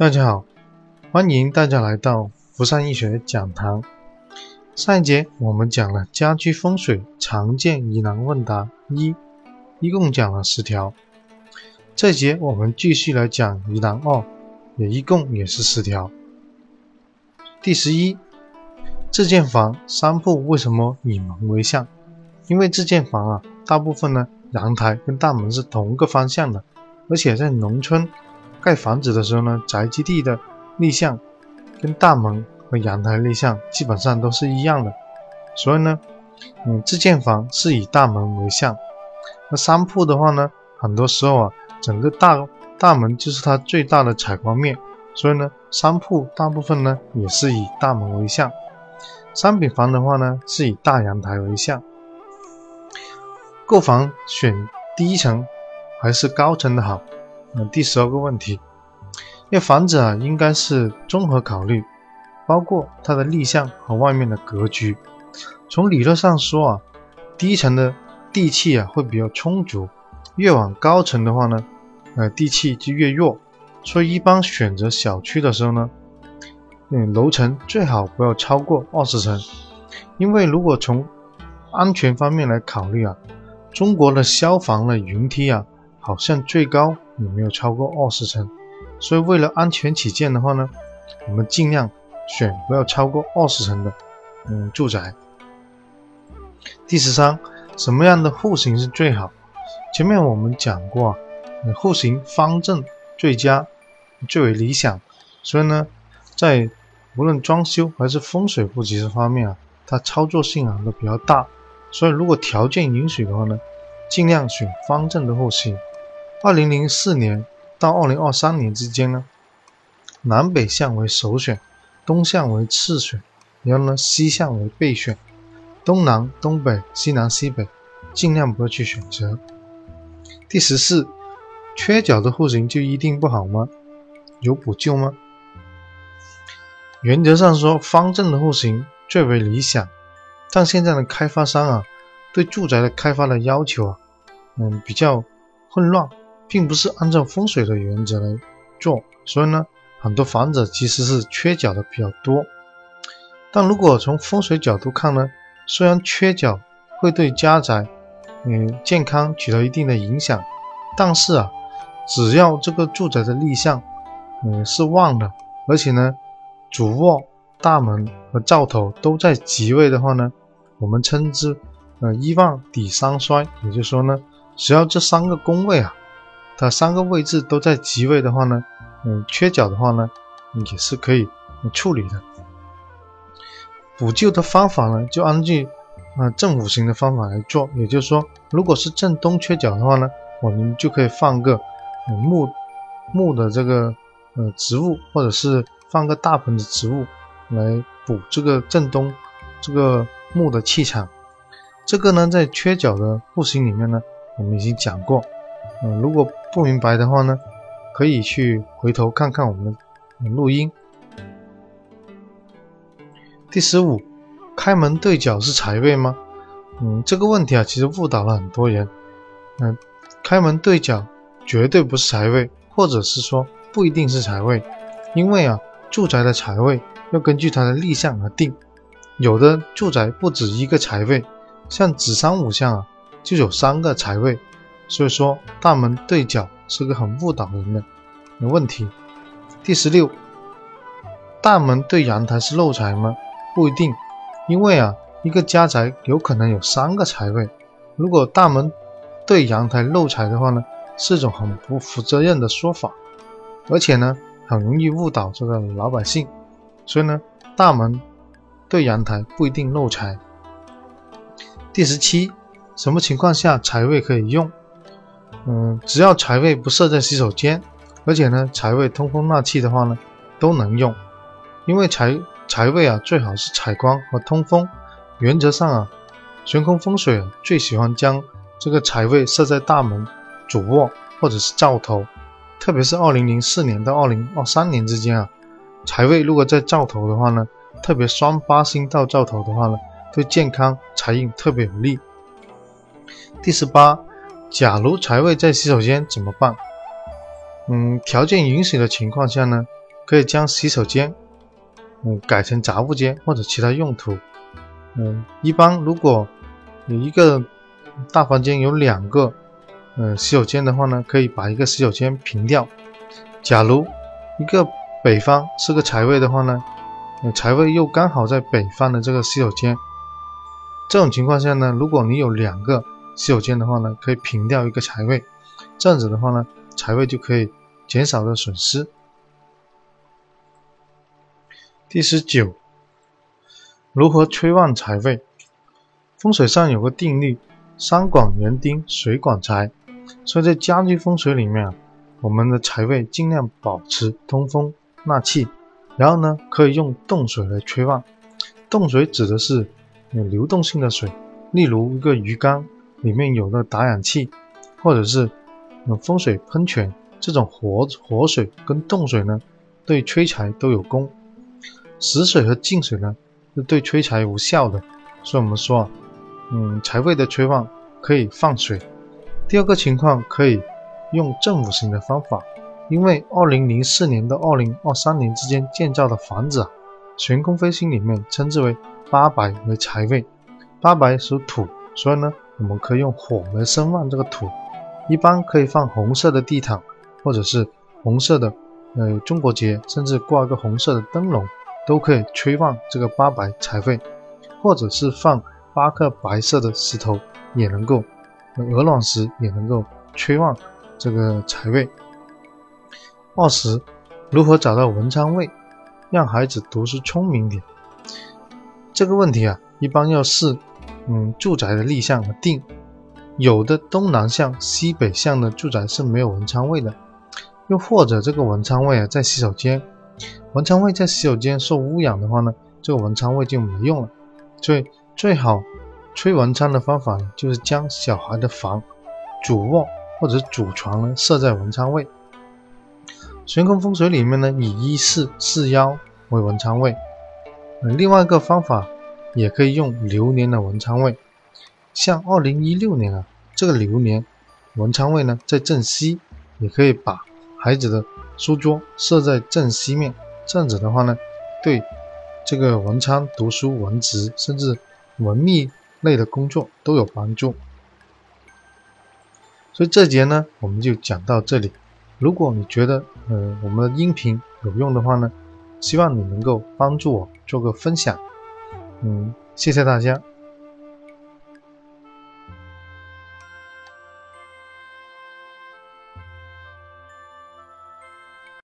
大家好，欢迎大家来到福山医学讲堂。上一节我们讲了家居风水常见疑难问答一，一共讲了十条。这节我们继续来讲疑难二，也一共也是十条。第十一，这间房商铺为什么以门为向？因为这间房啊，大部分呢阳台跟大门是同一个方向的，而且在农村。盖房子的时候呢，宅基地的立向跟大门和阳台立向基本上都是一样的，所以呢，嗯，自建房是以大门为向。那商铺的话呢，很多时候啊，整个大大门就是它最大的采光面，所以呢，商铺大部分呢也是以大门为向。商品房的话呢，是以大阳台为向。购房选低层还是高层的好？那第十二个问题，因为房子啊，应该是综合考虑，包括它的立向和外面的格局。从理论上说啊，低层的地气啊会比较充足，越往高层的话呢，呃，地气就越弱。所以一般选择小区的时候呢，嗯，楼层最好不要超过二十层，因为如果从安全方面来考虑啊，中国的消防的云梯啊，好像最高。也没有超过二十层，所以为了安全起见的话呢，我们尽量选不要超过二十层的嗯住宅。第十三，什么样的户型是最好？前面我们讲过，户型方正最佳，最为理想。所以呢，在无论装修还是风水布局这方面啊，它操作性啊都比较大。所以如果条件允许的话呢，尽量选方正的户型。二零零四年到二零二三年之间呢，南北向为首选，东向为次选，然后呢西向为备选，东南、东北、西南、西北尽量不要去选择。第十四，缺角的户型就一定不好吗？有补救吗？原则上说，方正的户型最为理想，但现在的开发商啊，对住宅的开发的要求啊，嗯，比较混乱。并不是按照风水的原则来做，所以呢，很多房子其实是缺角的比较多。但如果从风水角度看呢，虽然缺角会对家宅嗯健康起到一定的影响，但是啊，只要这个住宅的立向嗯是旺的，而且呢主卧、大门和灶头都在吉位的话呢，我们称之呃一旺抵三衰，也就是说呢，只要这三个宫位啊。它三个位置都在吉位的话呢，嗯，缺角的话呢，也是可以处理的。补救的方法呢，就按据啊正五行的方法来做。也就是说，如果是正东缺角的话呢，我们就可以放个木木的这个呃植物，或者是放个大盆的植物来补这个正东这个木的气场。这个呢，在缺角的户型里面呢，我们已经讲过。嗯，如果不明白的话呢，可以去回头看看我们的录音。第十五，开门对角是财位吗？嗯，这个问题啊，其实误导了很多人。嗯，开门对角绝对不是财位，或者是说不一定是财位，因为啊，住宅的财位要根据它的立向而定。有的住宅不止一个财位，像子山五向啊，就有三个财位。所以说，大门对角是个很误导人的问题。第十六，大门对阳台是漏财吗？不一定，因为啊，一个家宅有可能有三个财位。如果大门对阳台漏财的话呢，是一种很不负责任的说法，而且呢，很容易误导这个老百姓。所以呢，大门对阳台不一定漏财。第十七，什么情况下财位可以用？嗯，只要财位不设在洗手间，而且呢，财位通风纳气的话呢，都能用。因为财财位啊，最好是采光和通风。原则上啊，悬空风水啊，最喜欢将这个财位设在大门、主卧或者是灶头。特别是二零零四年到二零二三年之间啊，财位如果在灶头的话呢，特别双八星到灶头的话呢，对健康财运特别有利。第十八。假如财位在洗手间怎么办？嗯，条件允许的情况下呢，可以将洗手间，嗯，改成杂物间或者其他用途。嗯，一般如果有一个大房间有两个，嗯，洗手间的话呢，可以把一个洗手间平掉。假如一个北方是个财位的话呢，财位又刚好在北方的这个洗手间，这种情况下呢，如果你有两个洗手间的话呢，可以平掉一个财位，这样子的话呢，财位就可以减少的损失。第十九，如何催旺财位？风水上有个定律：山广园丁，水管财。所以在家居风水里面啊，我们的财位尽量保持通风纳气，然后呢，可以用动水来催旺。动水指的是有流动性的水，例如一个鱼缸里面有的打氧气，或者是风水喷泉这种活活水跟动水呢，对催财都有功。死水和静水呢，是对催财无效的，所以我们说啊，嗯，财位的催旺可以放水。第二个情况可以用正五行的方法，因为二零零四年到二零二三年之间建造的房子啊，悬空飞星里面称之为八白为财位，八白属土，所以呢，我们可以用火来生旺这个土，一般可以放红色的地毯，或者是红色的呃中国结，甚至挂个红色的灯笼。都可以催旺这个八白财位，或者是放八颗白色的石头，也能够鹅卵石也能够催旺这个财位。二十，如何找到文昌位，让孩子读书聪明点？这个问题啊，一般要视嗯住宅的立向而定。有的东南向、西北向的住宅是没有文昌位的，又或者这个文昌位啊在洗手间。文昌位在洗手间受污染的话呢，这个文昌位就没用了。所以最好催文昌的方法就是将小孩的房、主卧或者主床呢设在文昌位。悬空风水里面呢，以一四四幺为文昌位。另外一个方法也可以用流年的文昌位，像二零一六年啊，这个流年文昌位呢在正西，也可以把孩子的书桌设在正西面。这样子的话呢，对这个文昌读书、文职甚至文秘类的工作都有帮助。所以这节呢，我们就讲到这里。如果你觉得呃我们的音频有用的话呢，希望你能够帮助我做个分享。嗯，谢谢大家。